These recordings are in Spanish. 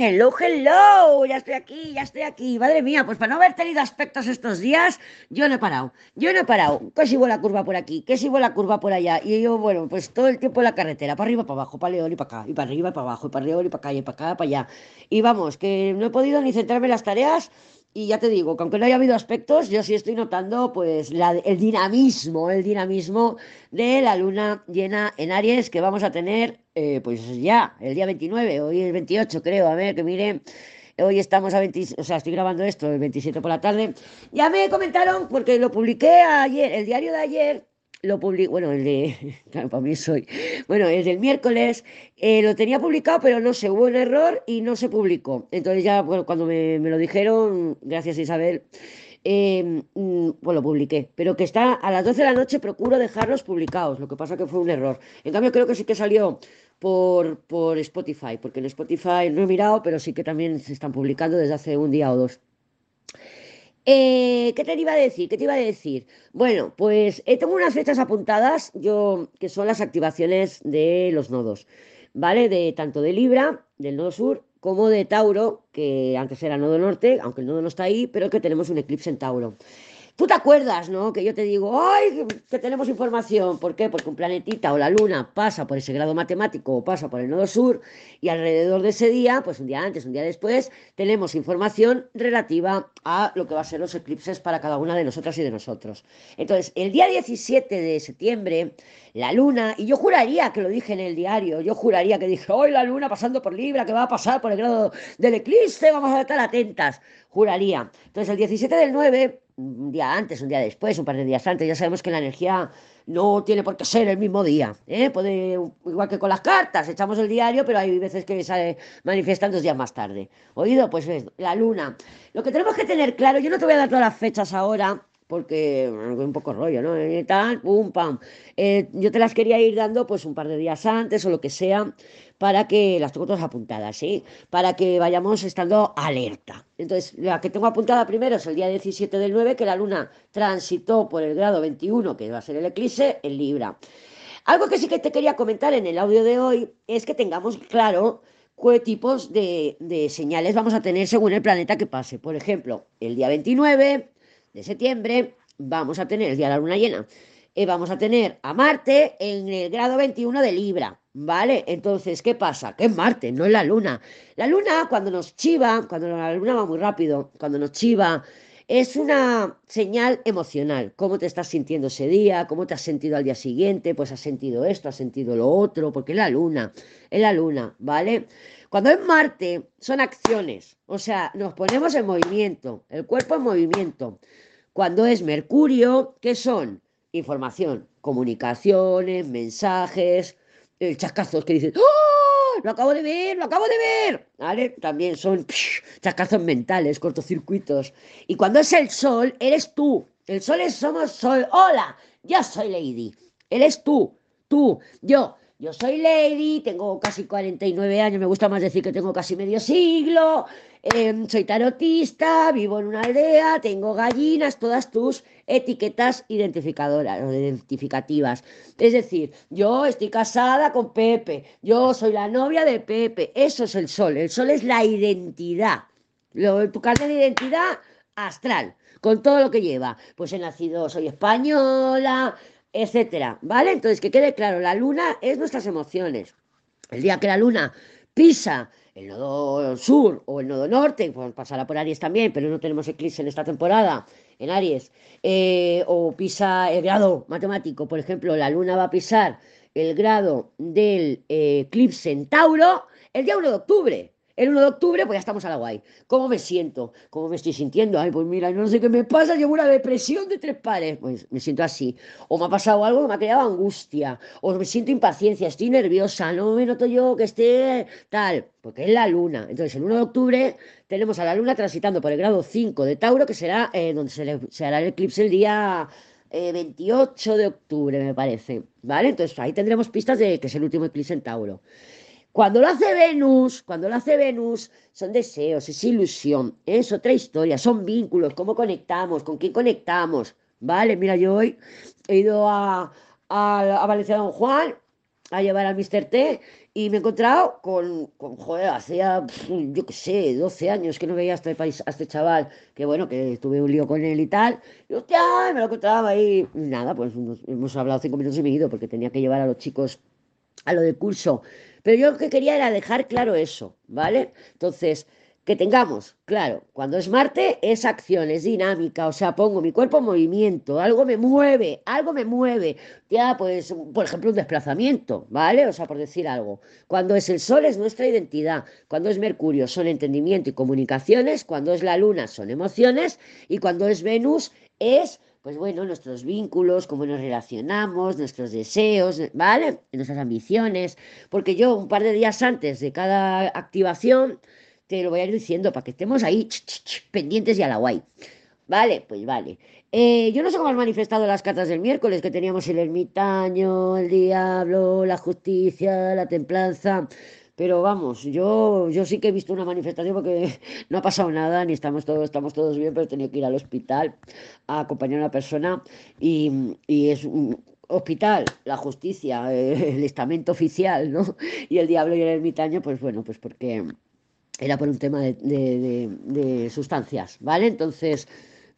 Hello, hello, ya estoy aquí, ya estoy aquí. Madre mía, pues para no haber tenido aspectos estos días, yo no he parado, yo no he parado. Que si la curva por aquí, que si la curva por allá. Y yo, bueno, pues todo el tiempo en la carretera, para arriba, para abajo, para León y para acá, y para arriba y para abajo, y para León y para acá, y para acá, para allá. Y vamos, que no he podido ni centrarme en las tareas y ya te digo, que aunque no haya habido aspectos, yo sí estoy notando pues el dinamismo, el dinamismo de la luna llena en Aries que vamos a tener eh, pues ya el día 29, hoy es 28 creo, a ver que miren. Hoy estamos a 20, o sea, estoy grabando esto el 27 por la tarde. Ya me comentaron, porque lo publiqué ayer, el diario de ayer, lo publiqué, bueno, el de, para mí soy, bueno, el del miércoles, eh, lo tenía publicado, pero no sé, hubo un error y no se publicó. Entonces ya, cuando me, lo dijeron, gracias Isabel, eh, mm, pues lo publiqué. Pero que está a las 12 de la noche, procuro dejarlos publicados, lo que pasa que fue un error. En cambio, creo que sí que salió por, por Spotify, porque en Spotify no he mirado, pero sí que también se están publicando desde hace un día o dos. Eh, ¿Qué te iba a decir? ¿Qué te iba a decir? Bueno, pues eh, tengo unas fechas apuntadas, yo, que son las activaciones de los nodos, ¿vale? De tanto de Libra, del nodo sur, como de Tauro, que antes era nodo norte, aunque el nodo no está ahí, pero que tenemos un eclipse en Tauro. Tú te acuerdas, ¿no? Que yo te digo, ¡ay! Que tenemos información. ¿Por qué? Porque un planetita o la luna pasa por ese grado matemático o pasa por el nodo sur y alrededor de ese día, pues un día antes, un día después, tenemos información relativa a lo que va a ser los eclipses para cada una de nosotras y de nosotros. Entonces, el día 17 de septiembre, la luna, y yo juraría que lo dije en el diario, yo juraría que dije, hoy la luna pasando por Libra, que va a pasar por el grado del eclipse, vamos a estar atentas, juraría. Entonces, el 17 del 9 un día antes, un día después, un par de días antes. Ya sabemos que la energía no tiene por qué ser el mismo día. ¿eh? Puede, igual que con las cartas, echamos el diario, pero hay veces que se manifiestan dos días más tarde. ¿Oído? Pues la luna. Lo que tenemos que tener claro, yo no te voy a dar todas las fechas ahora, porque un poco rollo, ¿no? Y tal, pum, pam. Eh, yo te las quería ir dando pues un par de días antes o lo que sea, para que las tengo todas apuntadas, ¿sí? Para que vayamos estando alerta. Entonces, la que tengo apuntada primero es el día 17 del 9, que la luna transitó por el grado 21, que va a ser el eclipse, en Libra. Algo que sí que te quería comentar en el audio de hoy es que tengamos claro qué tipos de, de señales vamos a tener según el planeta que pase. Por ejemplo, el día 29 de septiembre vamos a tener el día de la luna llena. Eh, vamos a tener a Marte en el grado 21 de Libra, ¿vale? Entonces, ¿qué pasa? Que es Marte, no es la luna. La luna, cuando nos chiva, cuando la luna va muy rápido, cuando nos chiva, es una señal emocional. ¿Cómo te estás sintiendo ese día? ¿Cómo te has sentido al día siguiente? Pues has sentido esto, has sentido lo otro, porque es la luna, es la luna, ¿vale? Cuando es Marte, son acciones, o sea, nos ponemos en movimiento, el cuerpo en movimiento. Cuando es Mercurio, ¿qué son? Información, comunicaciones, mensajes, el chascazos que dicen, ¡Oh! Lo acabo de ver, lo acabo de ver. ¿Vale? También son chascazos mentales, cortocircuitos. Y cuando es el sol, eres tú. El sol es somos sol. Hola, yo soy Lady. Eres tú, tú, yo. Yo soy Lady, tengo casi 49 años, me gusta más decir que tengo casi medio siglo, em, soy tarotista, vivo en una aldea, tengo gallinas, todas tus etiquetas identificadoras o identificativas. Es decir, yo estoy casada con Pepe, yo soy la novia de Pepe, eso es el sol, el sol es la identidad, tu carne de identidad astral, con todo lo que lleva. Pues he nacido, soy española, etcétera, ¿vale? Entonces, que quede claro, la luna es nuestras emociones. El día que la luna pisa el nodo sur o el nodo norte, pues pasará por Aries también, pero no tenemos eclipse en esta temporada, en Aries, eh, o pisa el grado matemático, por ejemplo, la luna va a pisar el grado del eh, eclipse en Tauro el día 1 de octubre. El 1 de octubre, pues ya estamos a la guay. ¿Cómo me siento? ¿Cómo me estoy sintiendo? Ay, pues mira, no sé qué me pasa, llevo una depresión de tres pares. Pues me siento así. O me ha pasado algo que me ha creado angustia. O me siento impaciencia, estoy nerviosa, no me noto yo que esté tal. Porque es la luna. Entonces, el 1 de octubre tenemos a la luna transitando por el grado 5 de Tauro, que será eh, donde se, hará el eclipse el día 28 eh, de octubre, me parece. ¿Vale? Entonces ahí tendremos pistas de que es el último eclipse en Tauro. Cuando lo hace Venus, cuando lo hace Venus, son deseos, es ilusión, es otra historia, son vínculos, cómo conectamos, con quién conectamos. Vale, mira, yo hoy he ido a, a, Valencia Don Juan a llevar al Mr. T Y me he encontrado con, con joder, hacía, yo qué sé, 12 años que no veía a este, país, a este chaval, que bueno, que tuve un lío con él y tal. Y hostia, me lo encontraba ahí. Nada, pues hemos hablado cinco minutos y me he ido porque tenía que llevar a los chicos a lo del curso. Pero yo lo que quería era dejar claro eso, ¿vale? Entonces, que tengamos, claro, cuando es Marte es acción, es dinámica, o sea, pongo mi cuerpo en movimiento, algo me mueve, algo me mueve, ya pues, por ejemplo, un desplazamiento, ¿vale? O sea, por decir algo. Cuando es el Sol es nuestra identidad, cuando es Mercurio son entendimiento y comunicaciones, cuando es la Luna son emociones y cuando es Venus es pues bueno, nuestros vínculos, cómo nos relacionamos, nuestros deseos, ¿vale? Nuestras ambiciones, porque yo un par de días antes de cada activación te lo voy a ir diciendo para que estemos ahí pendientes y a la guay. Vale, pues vale. Eh, yo no sé cómo has manifestado las cartas del miércoles, que teníamos el ermitaño, el diablo, la justicia, la templanza. Pero vamos, yo, yo sí que he visto una manifestación porque no ha pasado nada, ni estamos todos, estamos todos bien, pero he tenido que ir al hospital a acompañar a una persona y, y es un hospital, la justicia, el estamento oficial, ¿no? Y el diablo y el ermitaño, pues bueno, pues porque era por un tema de, sustancias, ¿vale? Entonces,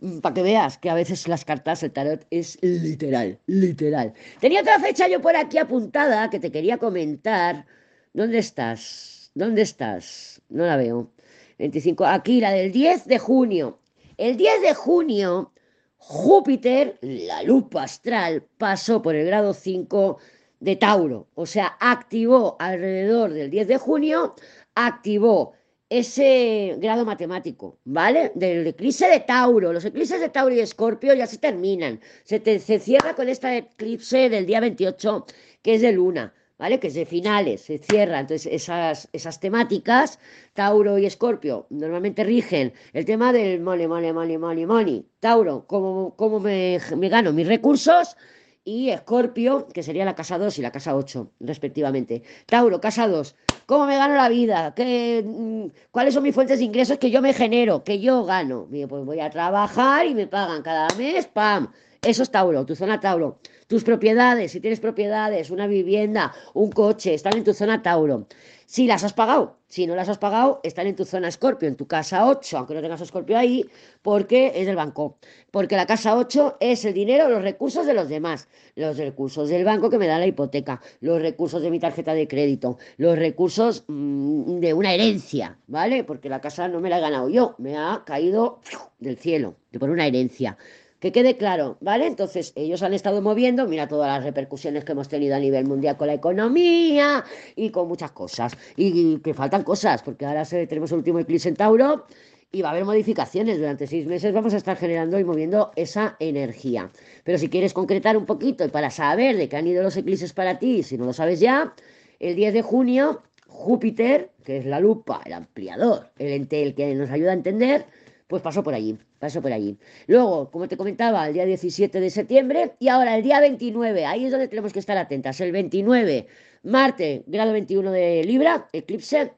mm, para que veas que a veces las cartas, el tarot es literal, literal. Tenía otra fecha yo por aquí apuntada que te quería comentar. ¿Dónde estás? ¿Dónde estás? No la veo. 25. Aquí, la del 10 de junio. El 10 de junio, Júpiter, la lupa astral, pasó por el grado 5 de Tauro. O sea, activó alrededor del 10 de junio, activó ese grado matemático, ¿vale? Del eclipse de Tauro. Los eclipses de Tauro y Escorpio ya se terminan. Se, se cierra con este eclipse del día 28, que es de luna, ¿vale? Que es de finales, se cierra. Entonces, esas, esas temáticas, Tauro y Escorpio, normalmente rigen el tema del money, money, money, money, money. Tauro, ¿cómo, cómo me, me gano mis recursos? y Escorpio, que sería la casa 2 y la casa 8, respectivamente. Tauro, casa 2, ¿cómo me gano la vida? ¿Qué, mm, ¿Cuáles son mis fuentes de ingresos que yo me genero, que yo gano? pues voy a trabajar y me pagan cada mes, ¡pam! Eso es Tauro, tu zona Tauro. Tus propiedades, si tienes propiedades, una vivienda, un coche, están en tu zona Tauro. Si las has pagado, si no las has pagado, están en tu zona Escorpio, en tu casa 8, aunque no tengas Escorpio ahí, porque es del banco. Porque la casa 8 es el dinero, los recursos de los demás. Los recursos del banco que me da la hipoteca, los recursos de mi tarjeta de crédito, los recursos mm, de una herencia, ¿vale? Porque la casa no me la he ganado yo, me ha caído del cielo, por una herencia. Que quede claro, ¿vale? Entonces, ellos han estado moviendo, mira todas las repercusiones que hemos tenido a nivel mundial con la economía y con muchas cosas. Y, que faltan cosas, porque ahora tenemos el último eclipse en Tauro y va a haber modificaciones. Durante seis meses vamos a estar generando y moviendo esa energía. Pero si quieres concretar un poquito y para saber de qué han ido los eclipses para ti, si no lo sabes ya, el 10 de junio, Júpiter, que es la lupa, el ampliador, el ente el que nos ayuda a entender, pues pasó por allí, pasó por allí. Luego, como te comentaba, el día 17 de septiembre y ahora el día 29, ahí es donde tenemos que estar atentas. El 29, Marte, grado 21 de Libra, eclipse.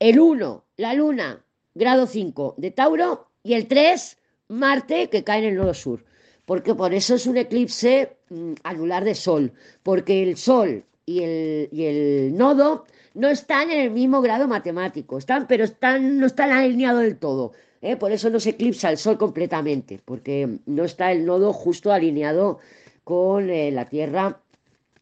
El 1, la Luna, grado 5 de Tauro. Y el 3, Marte, que cae en el nodo sur. Porque por eso es un eclipse mm, anular de Sol. Porque el Sol y el, y el nodo no están en el mismo grado matemático, están, pero están, no están alineados del todo. ¿Eh? Por eso no se eclipsa el Sol completamente, porque no está el nodo justo alineado con eh, la Tierra,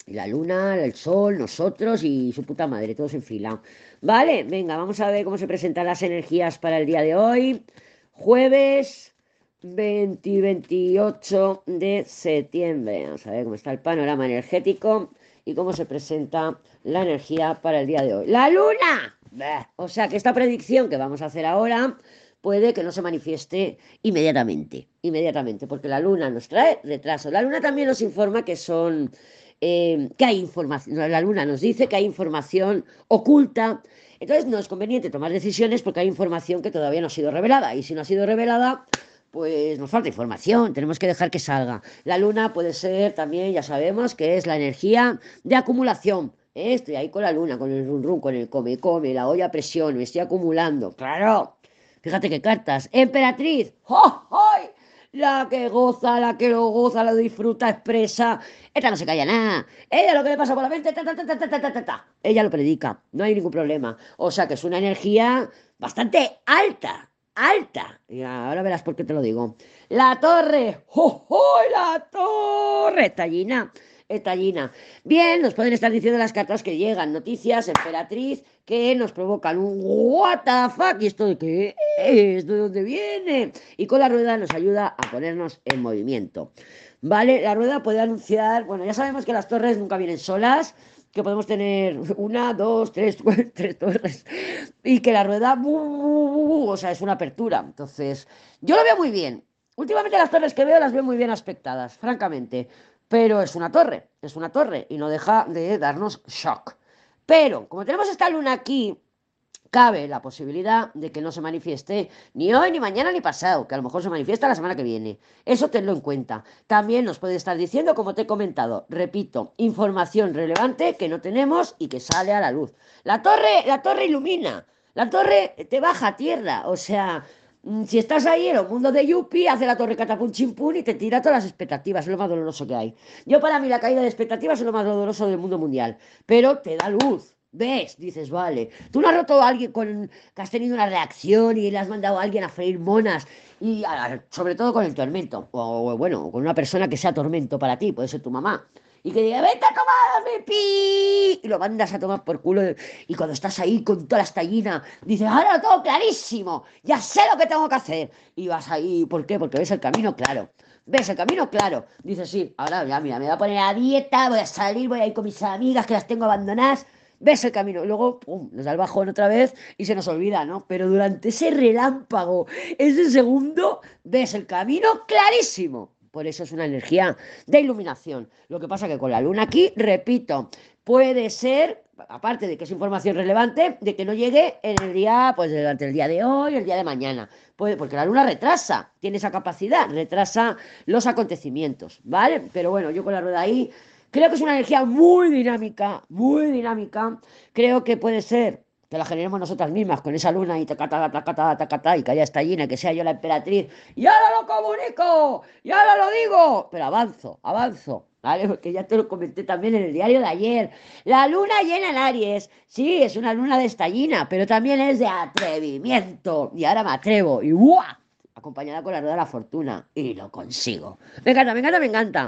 la Luna, el Sol, nosotros y su puta madre, todos en fila. Vale, venga, vamos a ver cómo se presentan las energías para el día de hoy. Jueves 20 28 de septiembre. Vamos a ver cómo está el panorama energético y cómo se presenta la energía para el día de hoy. ¡La luna! O sea que esta predicción que vamos a hacer ahora puede que no se manifieste inmediatamente, inmediatamente, porque la luna nos trae retraso. La luna también nos informa que son, eh, que hay información, la luna nos dice que hay información oculta, entonces no es conveniente tomar decisiones porque hay información que todavía no ha sido revelada, y si no ha sido revelada, pues nos falta información, tenemos que dejar que salga. La luna puede ser también, ya sabemos, que es la energía de acumulación. ¿eh? Estoy ahí con la luna, con el run run, con el come come, la olla a presión, me estoy acumulando. Claro, Fíjate qué cartas. Emperatriz. ¡Oh, la que goza, la que lo goza, lo disfruta, expresa. Esta no se calla nada. Ella lo que le pasa por la mente, ta, ta, ta, ella lo predica, no hay ningún problema. O sea que es una energía bastante alta, alta. Y ahora verás por qué te lo digo. La torre, ¡oh, oh la torre! Tallina Estallina. Bien, nos pueden estar diciendo las cartas que llegan, noticias, emperatriz, que nos provocan un what the fuck, y esto de qué es, de dónde viene. Y con la rueda nos ayuda a ponernos en movimiento. ¿Vale? La rueda puede anunciar, bueno, ya sabemos que las torres nunca vienen solas, que podemos tener una, dos, tres, tres torres, y que la rueda, o sea, es una apertura. Entonces, yo lo veo muy bien. Últimamente las torres que veo las veo muy bien aspectadas, francamente pero es una torre, es una torre y no deja de darnos shock. Pero como tenemos esta luna aquí, cabe la posibilidad de que no se manifieste ni hoy, ni mañana, ni pasado, que a lo mejor se manifiesta la semana que viene. Eso tenlo en cuenta. También nos puede estar diciendo, como te he comentado, repito, información relevante que no tenemos y que sale a la luz. La torre, la torre ilumina, la torre te baja a tierra, o sea, si estás ahí en el mundo de Yuppie, hace la torre catapum chimpún y te tira todas las expectativas, es lo más doloroso que hay. Yo para mí la caída de expectativas es lo más doloroso del mundo mundial, pero te da luz, ves, dices, vale. Tú no has roto a alguien con que has tenido una reacción y le has mandado a alguien a freír monas, y sobre todo con el tormento, o bueno, con una persona que sea tormento para ti, puede ser tu mamá y que diga, vete a tomar pi y lo mandas a tomar por culo y cuando estás ahí con toda la estallina dices, ahora lo tengo clarísimo, ya sé lo que tengo que hacer y vas ahí, ¿por qué? Porque ves el camino claro. ¿Ves el camino? Claro. Dices, sí, ahora ya, mira, me voy a poner a dieta, voy a salir, voy a ir con mis amigas que las tengo abandonadas. Ves el camino. Y luego, pum, nos da el bajón otra vez y se nos olvida, ¿no? Pero durante ese relámpago, ese segundo, ves el camino clarísimo. Por eso es una energía de iluminación. Lo que pasa que con la luna aquí, repito, puede ser, aparte de que es información relevante, de que no llegue en el día, pues durante el día de hoy, el día de mañana. Puede, porque la luna retrasa, tiene esa capacidad, retrasa los acontecimientos, ¿vale? Pero bueno, yo con la rueda ahí creo que es una energía muy dinámica, muy dinámica. Creo que puede ser que la generemos nosotras mismas con esa luna y tacata, tacata, tacata, y que haya esta llena, que sea yo la emperatriz, y ahora lo comunico, y ahora lo digo, pero avanzo, avanzo, ¿vale? Porque ya te lo comenté también en el diario de ayer. La luna llena en Aries, sí, es una luna de estallina, pero también es de atrevimiento, y ahora me atrevo, y ¡guau! Acompañada con la rueda de la fortuna, y lo consigo. Me encanta, me encanta, me encanta.